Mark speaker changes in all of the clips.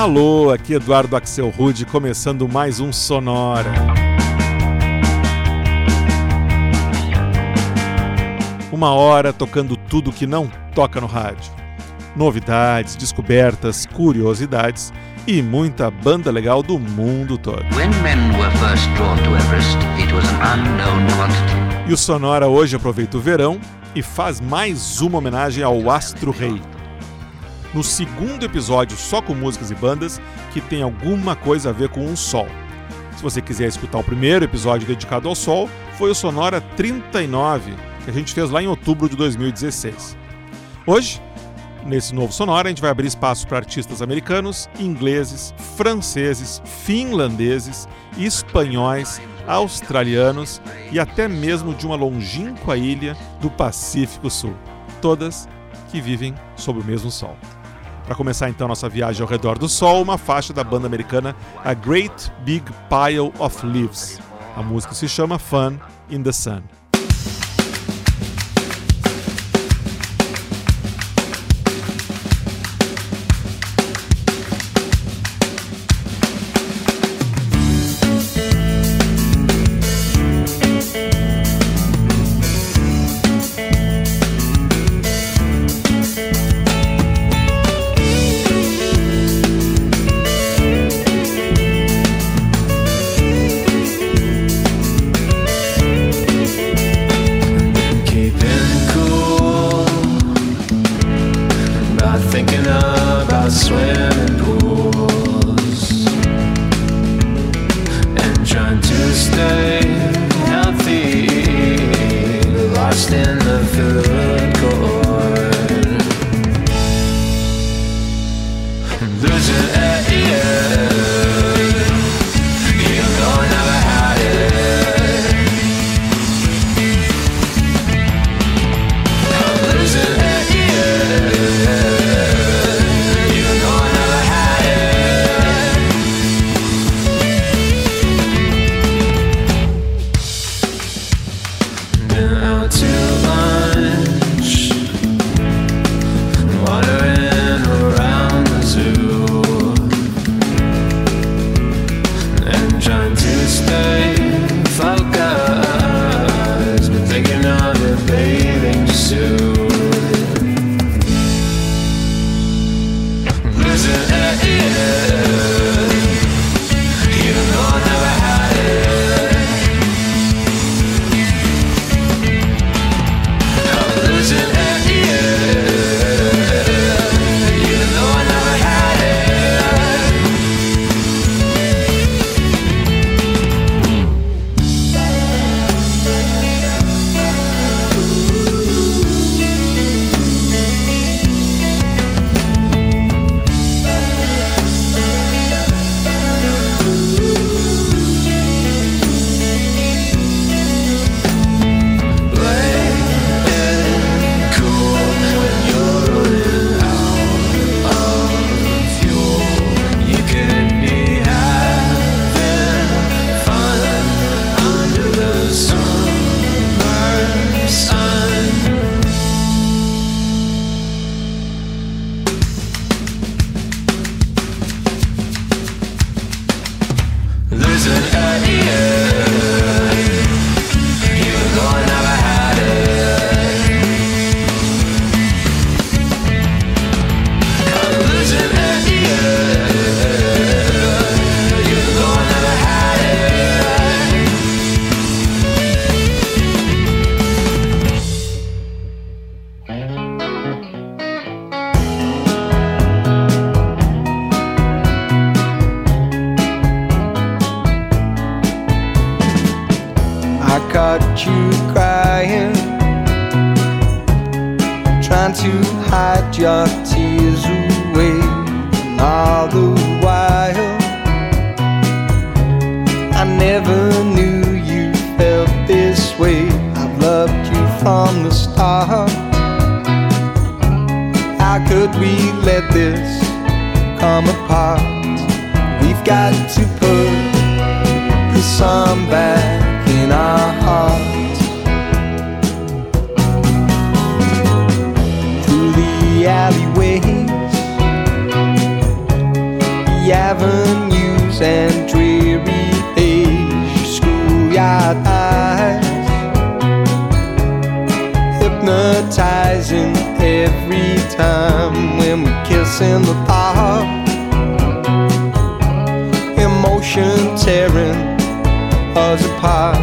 Speaker 1: Alô, aqui Eduardo Axel Rude, começando mais um Sonora. Uma hora tocando tudo que não toca no rádio. Novidades, descobertas, curiosidades e muita banda legal do mundo todo. e o Sonora hoje aproveita o verão e faz mais uma homenagem ao Astro Rei no segundo episódio só com músicas e bandas que tem alguma coisa a ver com um sol. Se você quiser escutar o primeiro episódio dedicado ao sol, foi o Sonora 39, que a gente fez lá em outubro de 2016. Hoje, nesse novo Sonora, a gente vai abrir espaço para artistas americanos, ingleses, franceses, finlandeses, espanhóis, australianos e até mesmo de uma longínqua ilha do Pacífico Sul. Todas que vivem sob o mesmo sol. Para começar então nossa viagem ao redor do Sol, uma faixa da banda americana A Great Big Pile of Leaves. A música se chama Fun in the Sun.
Speaker 2: Us apart.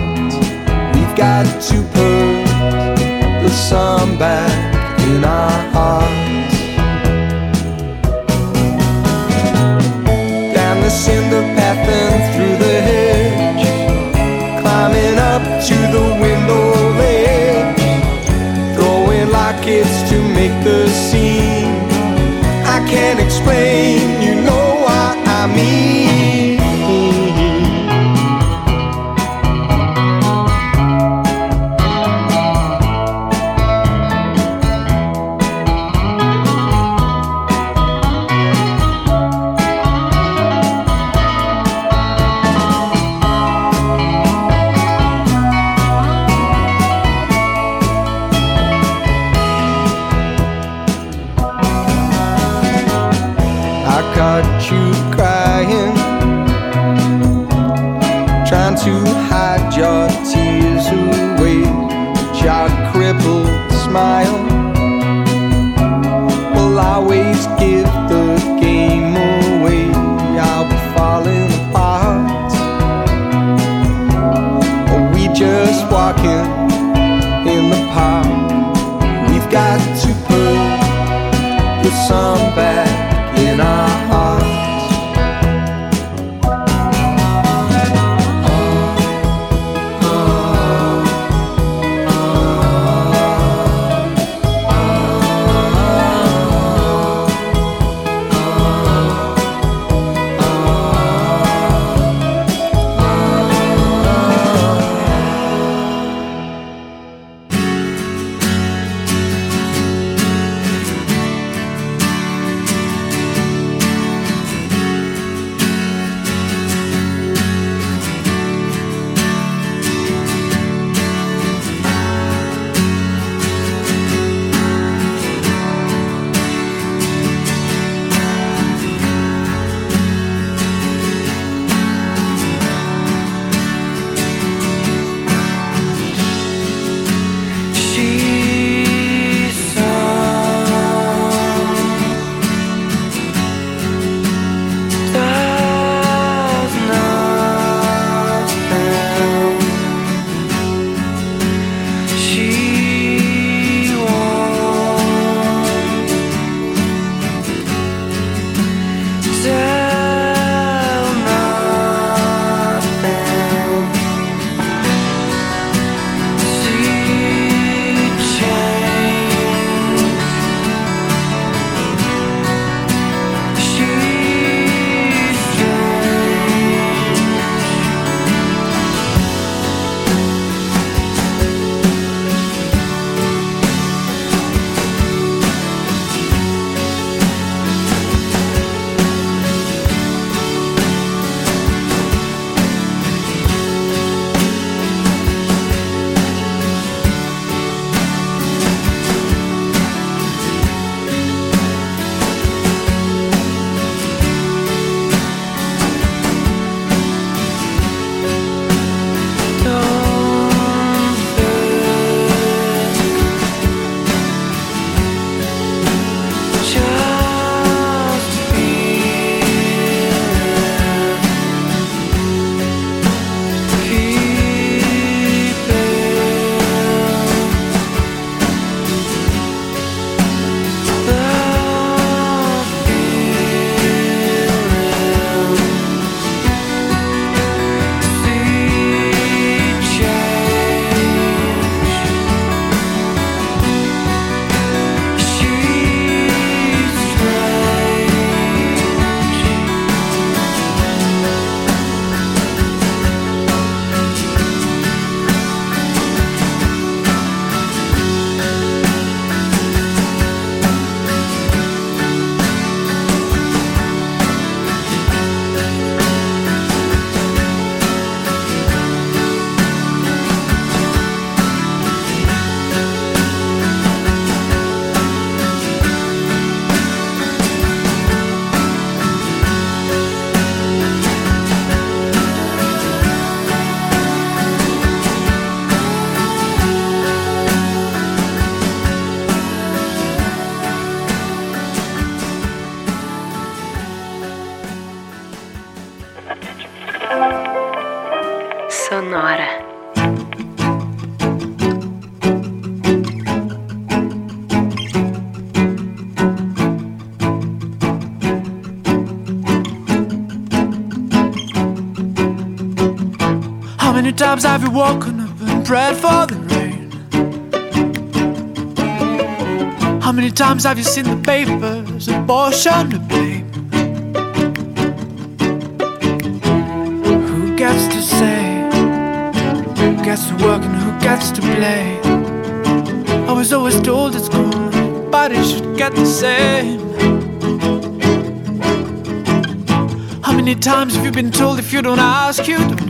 Speaker 3: Times have you woken up and prayed for the rain? How many times have you seen the papers abortion to blame? Who gets to say? Who gets to work and who gets to play? I was always told it's at school everybody should get the same. How many times have you been told if you don't ask, you don't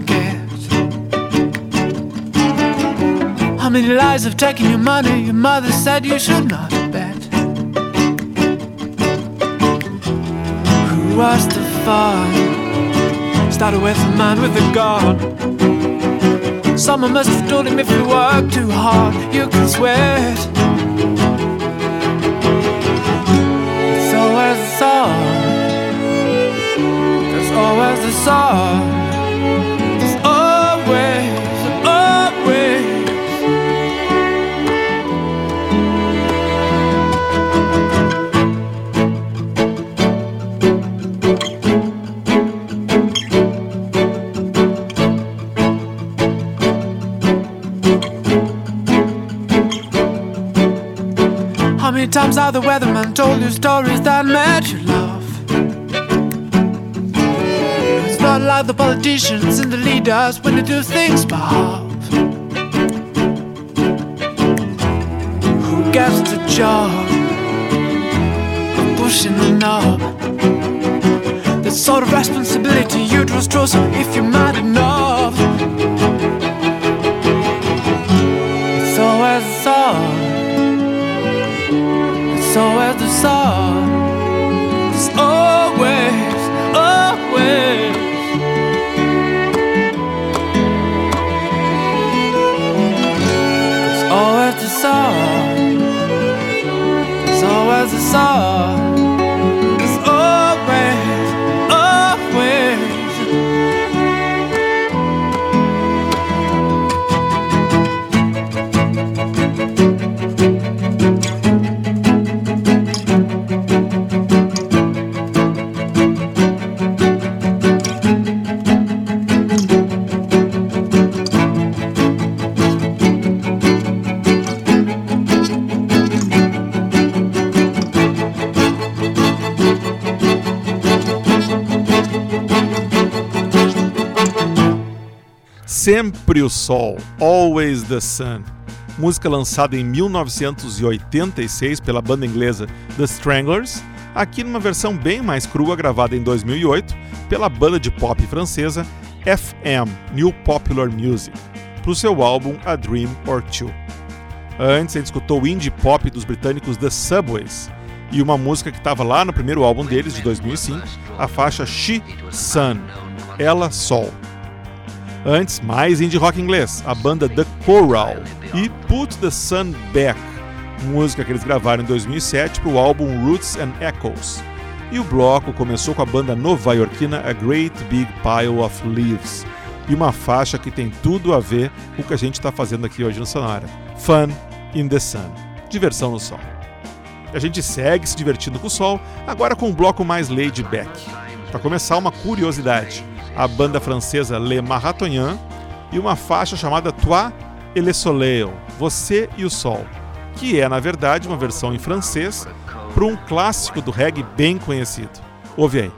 Speaker 3: many lies have taken your money? Your mother said you should not bet. Who was the fun? Started with a man with a gun. Someone must have told him if you work too hard, you can sweat. So as the sun, there's always the sun. Times have the weatherman told you stories that made you laugh? It's not like the politicians and the leaders when they do things by half. Who gets the job of pushing the knob? That sort of responsibility you trust if you're mad enough. So as the sun There's always, always. There's always the sun There's always the sun
Speaker 4: Sempre o Sol, Always the Sun. Música lançada em 1986 pela banda inglesa The Stranglers, aqui numa versão bem mais crua gravada em 2008 pela banda de pop francesa FM, New Popular Music, para o seu álbum A Dream or Two. Antes gente escutou o indie pop dos britânicos The Subways e uma música que estava lá no primeiro álbum deles, de 2005, a faixa She Sun, Ela Sol. Antes, mais indie rock inglês, a banda The Coral e Put the Sun Back, música que eles gravaram em 2007 para o álbum Roots and Echoes. E o bloco começou com a banda nova-iorquina A Great Big Pile of Leaves e uma faixa que tem tudo a ver com o que a gente está fazendo aqui hoje no Sonora: Fun in the Sun diversão no sol. A gente segue se divertindo com o sol, agora com um bloco mais laid back. Para começar, uma curiosidade a banda francesa Le Marathonien e uma faixa chamada Toi et le Soleil, Você e o Sol, que é na verdade uma versão em francês para um clássico do reggae bem conhecido. Ouve aí.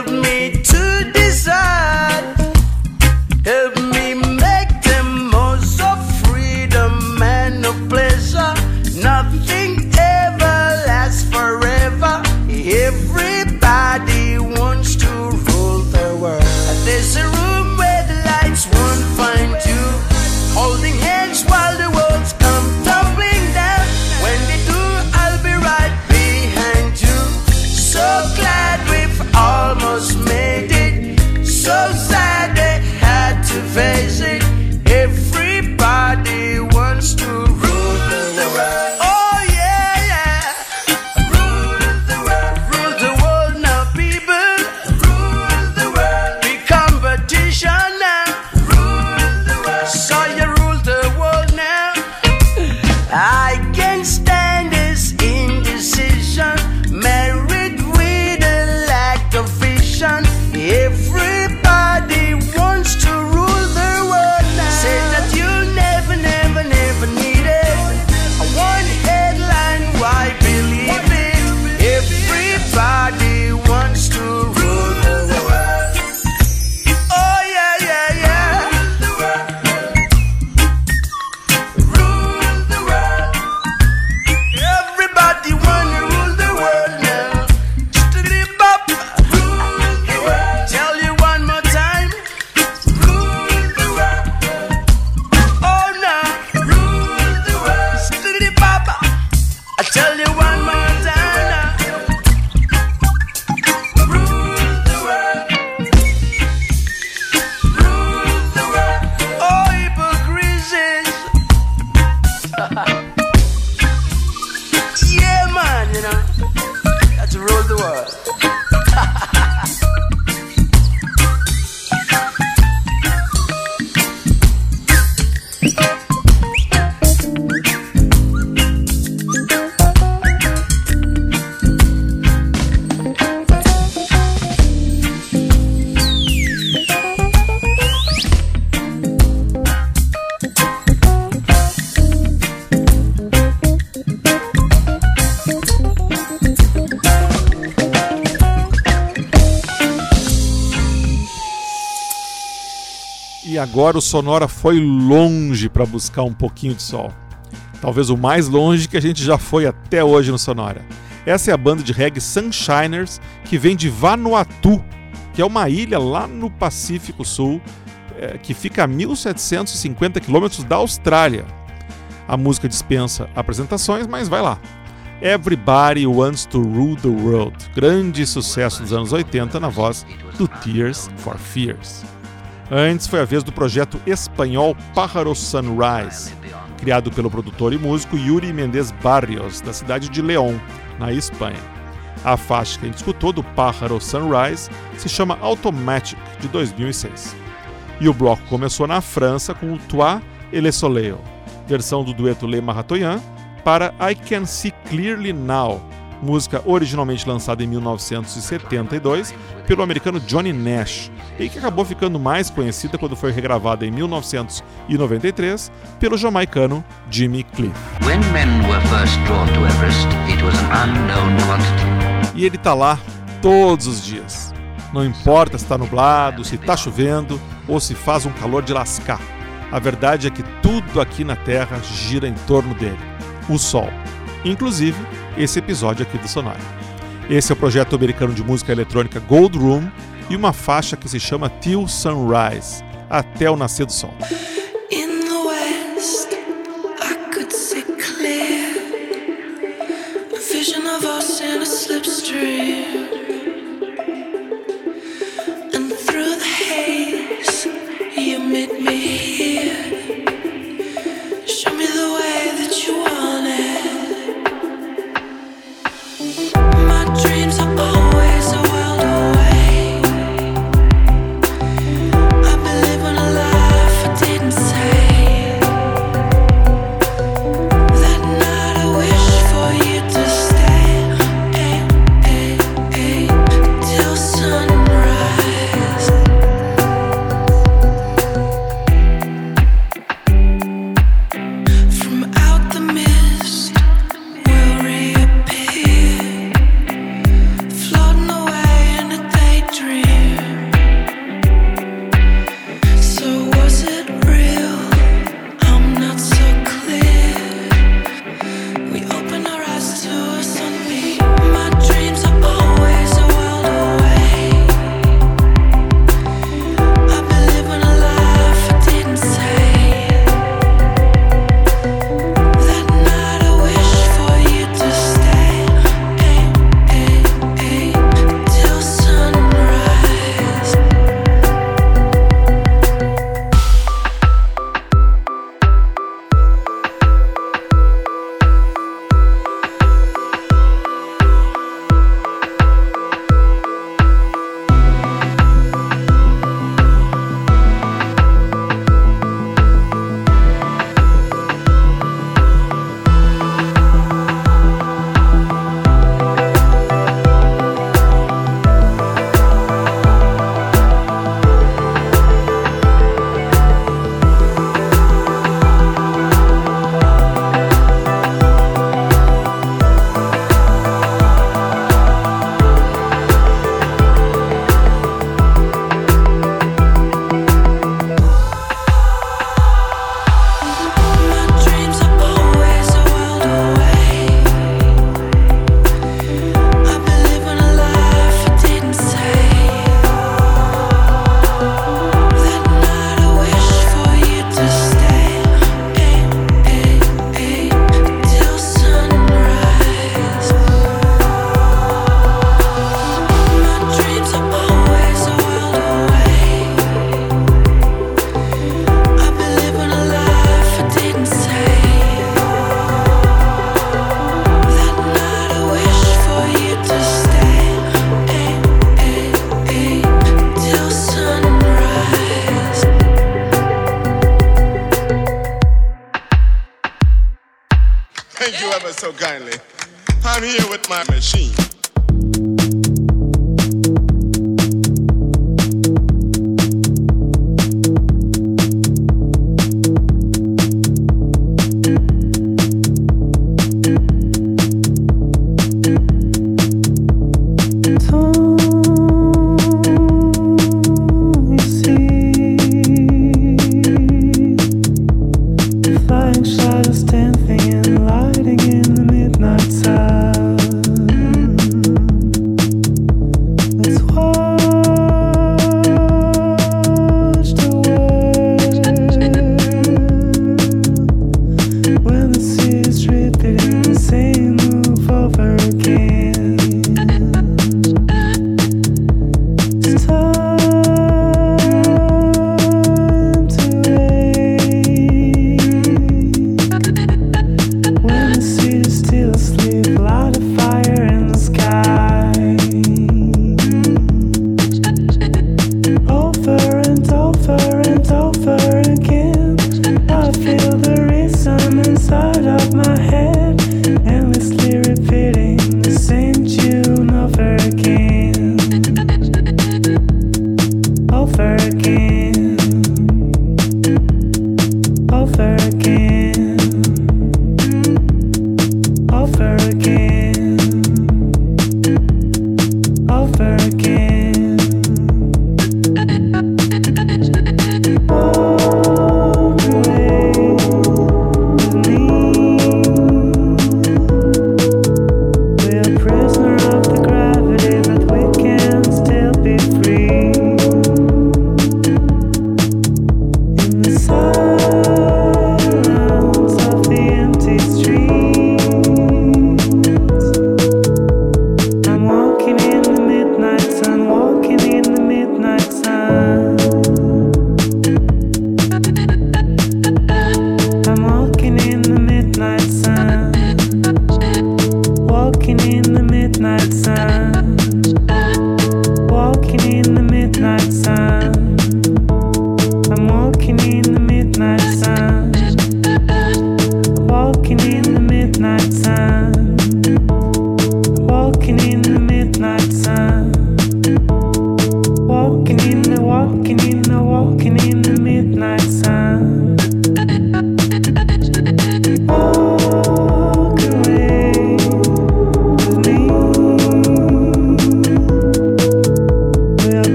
Speaker 5: Help me to decide.
Speaker 4: Agora o Sonora foi longe para buscar um pouquinho de sol. Talvez o mais longe que a gente já foi até hoje no Sonora. Essa é a banda de reggae Sunshiners, que vem de Vanuatu, que é uma ilha lá no Pacífico Sul, é, que fica a 1750 quilômetros da Austrália. A música dispensa apresentações, mas vai lá. Everybody Wants to Rule the World, grande sucesso dos anos 80 na voz do Tears for Fears. Antes foi a vez do projeto espanhol Pájaro Sunrise, criado pelo produtor e músico Yuri Mendes Barrios, da cidade de León, na Espanha. A faixa que a gente escutou do Pájaro Sunrise se chama Automatic, de 2006. E o bloco começou na França com o Toi et le Soleil, versão do dueto Le Maratoyan, para I Can See Clearly Now, música originalmente lançada em 1972 pelo americano Johnny Nash e que acabou ficando mais conhecida quando foi regravada em 1993 pelo jamaicano Jimmy Cliff.
Speaker 6: Everest,
Speaker 4: e ele tá lá todos os dias. Não importa se está nublado, se está chovendo ou se faz um calor de lascar.
Speaker 7: A verdade é que tudo aqui na Terra gira em torno dele: o Sol, inclusive esse episódio aqui do Sonora. Esse é o projeto americano de música eletrônica Gold Room e uma faixa que se chama Till Sunrise, até o nascer do sol.
Speaker 8: Thank you ever so kindly. I'm here with my machine.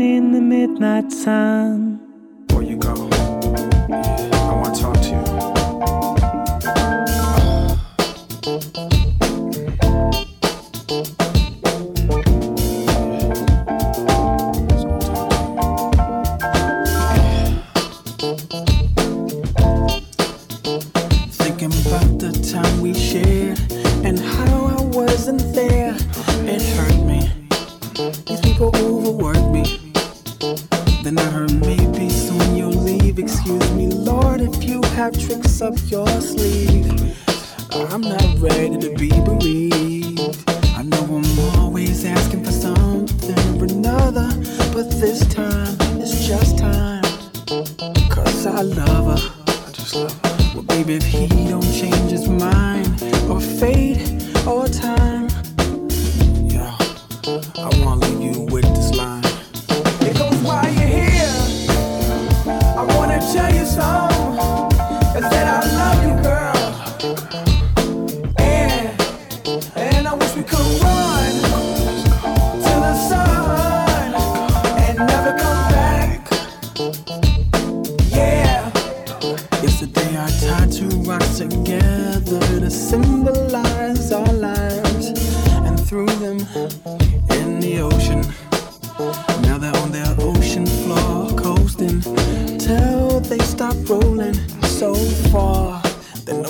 Speaker 9: in the midnight sun.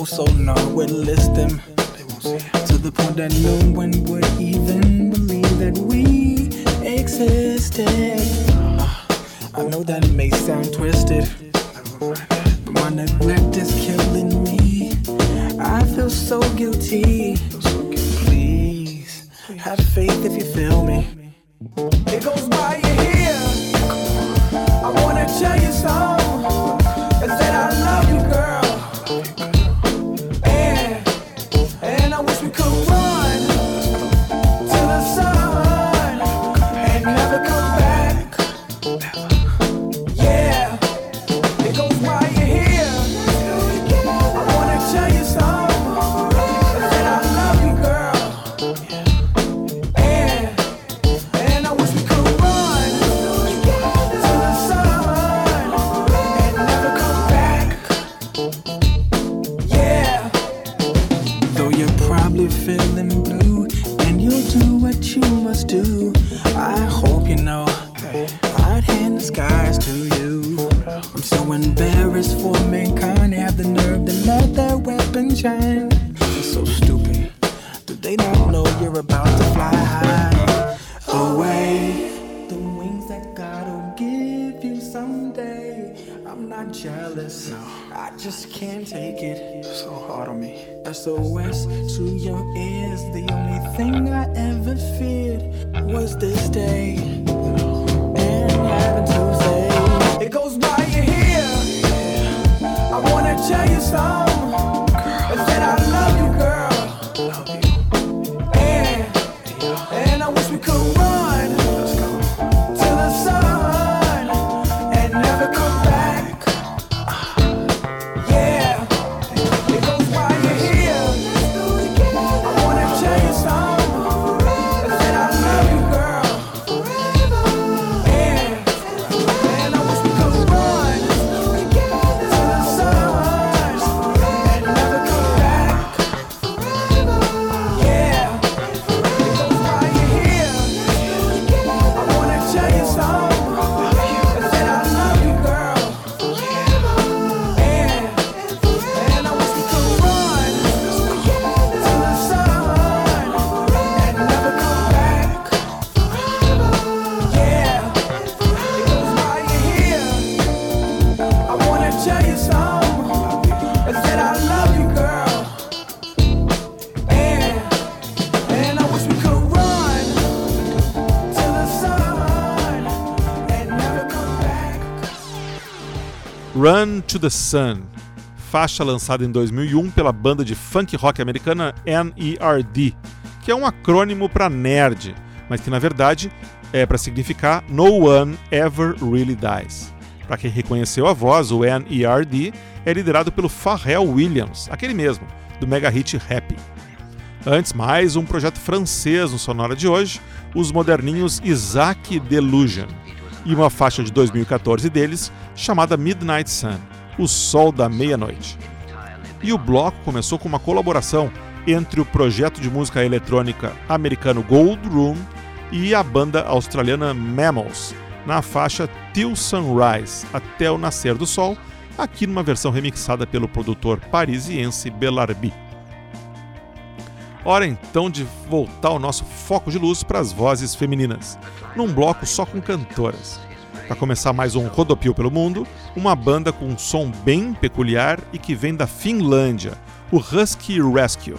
Speaker 10: Oh, so sonar would list them. To the point that no one would even believe that we existed. Ah, I know that it may sound twisted, but my neglect is killing me. I feel so guilty. Please have faith if you feel me. It goes by. SOS to your ears. The only thing I ever feared was this day. And having to say, it goes by you here. I wanna tell you something. Run to the Sun,
Speaker 4: faixa lançada em 2001 pela banda de funk rock americana NERD, que é um acrônimo para nerd, mas que na verdade é para significar No One Ever Really Dies. Para quem reconheceu a voz, o NERD é liderado pelo Pharrell Williams, aquele mesmo, do mega hit Happy. Antes, mais um projeto francês no Sonora de hoje, os moderninhos Isaac Delusion e uma faixa de 2014 deles chamada Midnight Sun O Sol da Meia-Noite. E o bloco começou com uma colaboração entre o projeto de música eletrônica americano Gold Room e a banda australiana Mammals, na faixa Till Sunrise Até o Nascer do Sol, aqui numa versão remixada pelo produtor parisiense Bellarby. Hora então de voltar o nosso foco de luz para as vozes femininas, num bloco só com cantoras. Para começar mais um Rodopio pelo Mundo, uma banda com um som bem peculiar e que vem da Finlândia, o Husky Rescue.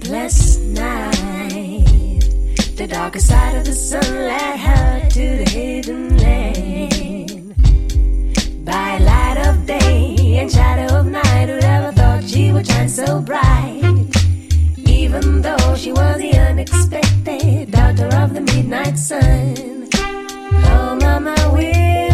Speaker 11: Sleepless night. The darker side of the sun led her to the hidden land. By light of day and shadow of night, who'd ever thought she would shine so bright? Even though she was the unexpected daughter of the midnight sun. Oh, mama, we're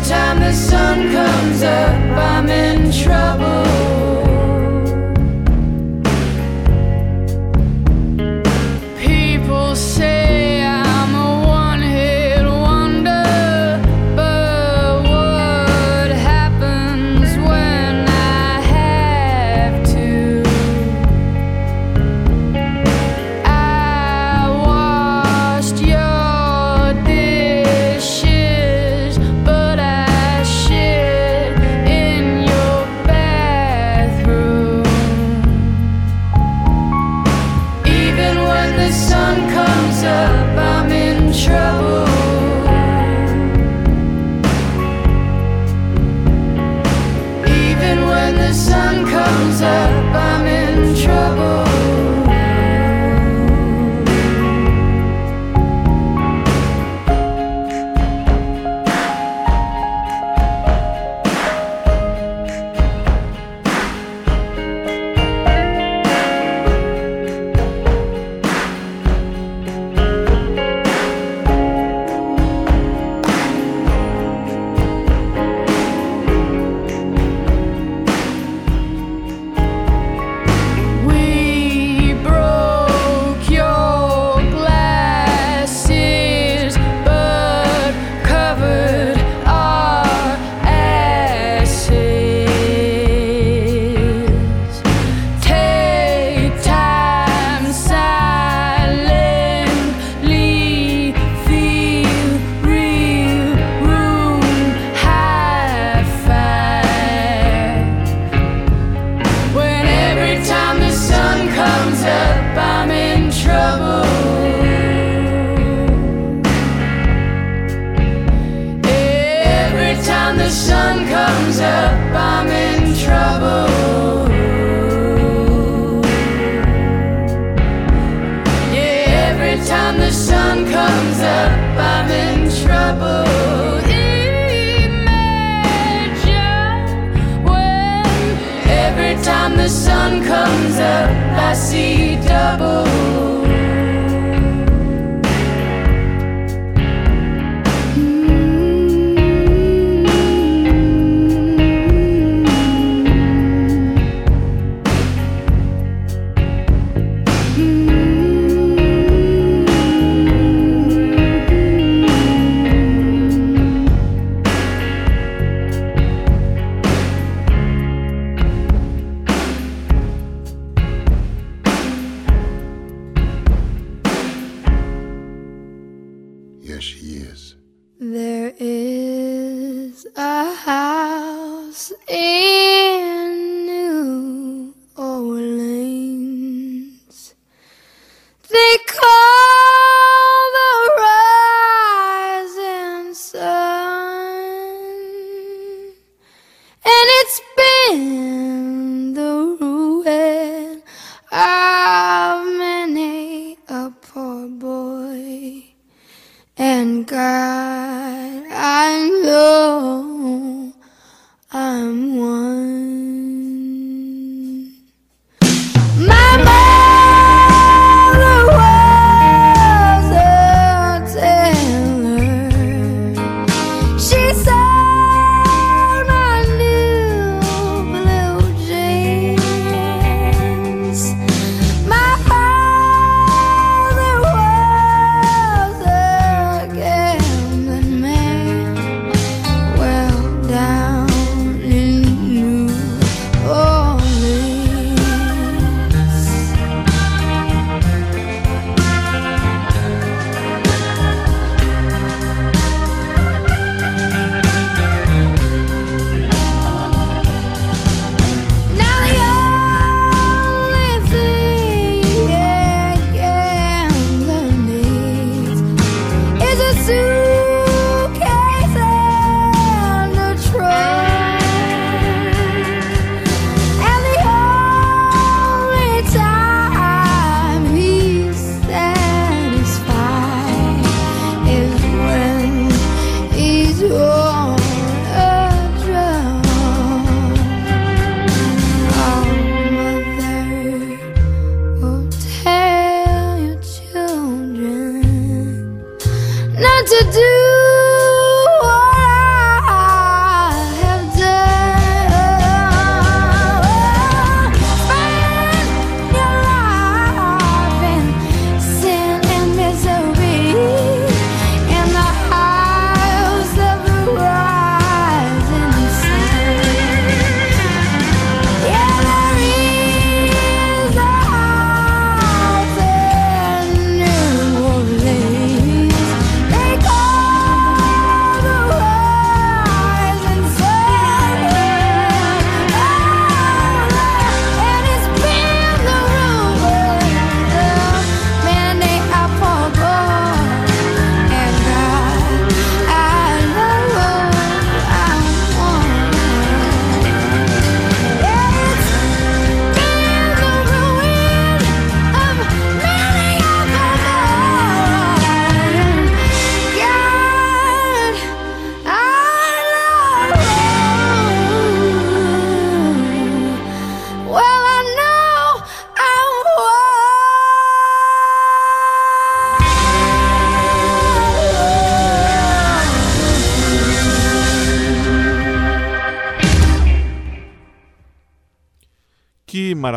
Speaker 12: time the sun comes up, I'm in trouble.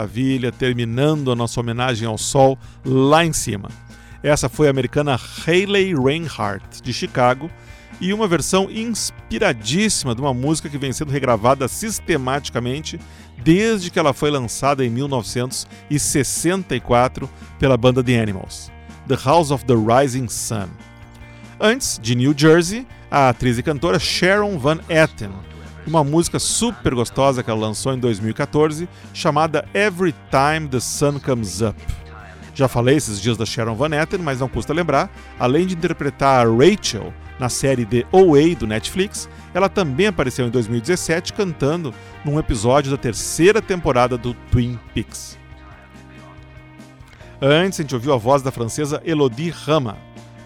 Speaker 4: Maravilha, terminando a nossa homenagem ao sol lá em cima. Essa foi a americana Hayley Reinhardt, de Chicago, e uma versão inspiradíssima de uma música que vem sendo regravada sistematicamente desde que ela foi lançada em 1964 pela banda The Animals, The House of the Rising Sun. Antes, de New Jersey, a atriz e cantora Sharon Van Etten, uma música super gostosa que ela lançou em 2014, chamada Every Time the Sun Comes Up. Já falei esses dias da Sharon Van Etten, mas não custa lembrar, além de interpretar a Rachel na série The OA do Netflix, ela também apareceu em 2017 cantando num episódio da terceira temporada do Twin Peaks. Antes, a gente ouviu a voz da francesa Elodie Rama,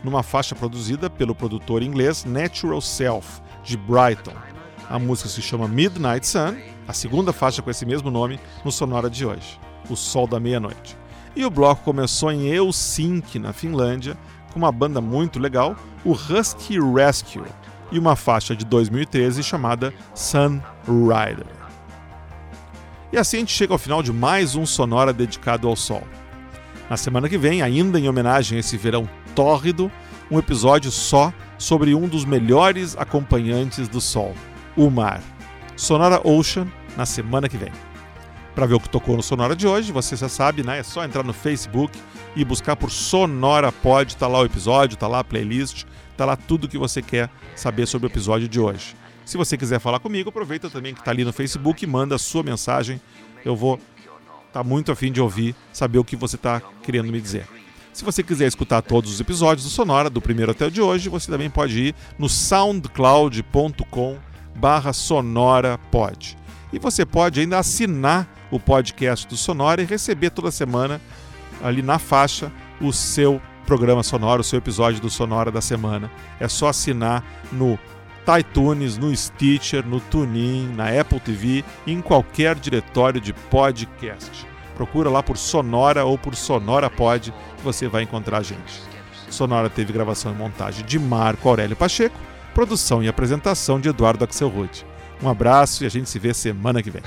Speaker 4: numa faixa produzida pelo produtor inglês Natural Self, de Brighton. A música se chama Midnight Sun, a segunda faixa com esse mesmo nome no Sonora de hoje, O Sol da Meia-Noite. E o bloco começou em Helsinki, na Finlândia, com uma banda muito legal, o Husky Rescue, e uma faixa de 2013 chamada Sun Rider. E assim a gente chega ao final de mais um Sonora dedicado ao Sol. Na semana que vem, ainda em homenagem a esse verão tórrido, um episódio só sobre um dos melhores acompanhantes do Sol, o mar. Sonora Ocean, na semana que vem. Para ver o que tocou no Sonora de hoje, você já sabe, né? É só entrar no Facebook e buscar por Sonora Pod, tá lá o episódio, tá lá a playlist, tá lá tudo que você quer saber sobre o episódio de hoje. Se você quiser falar comigo, aproveita também que tá ali no Facebook e manda a sua mensagem. Eu vou tá muito afim de ouvir, saber o que você está querendo me dizer. Se você quiser escutar todos os episódios do Sonora, do primeiro até o de hoje, você também pode ir no soundcloud.com barra sonorapod. E você pode ainda assinar o podcast do Sonora e receber toda semana, ali na faixa, o seu programa sonoro, o seu episódio do Sonora da semana. É só assinar no iTunes, no Stitcher, no TuneIn, na Apple TV em qualquer diretório de podcast. Procura lá por Sonora ou por Sonora Pod você vai encontrar a gente. Sonora teve gravação e montagem de Marco Aurélio Pacheco, produção e apresentação de Eduardo Axelrod. Um abraço e a gente se vê semana que vem.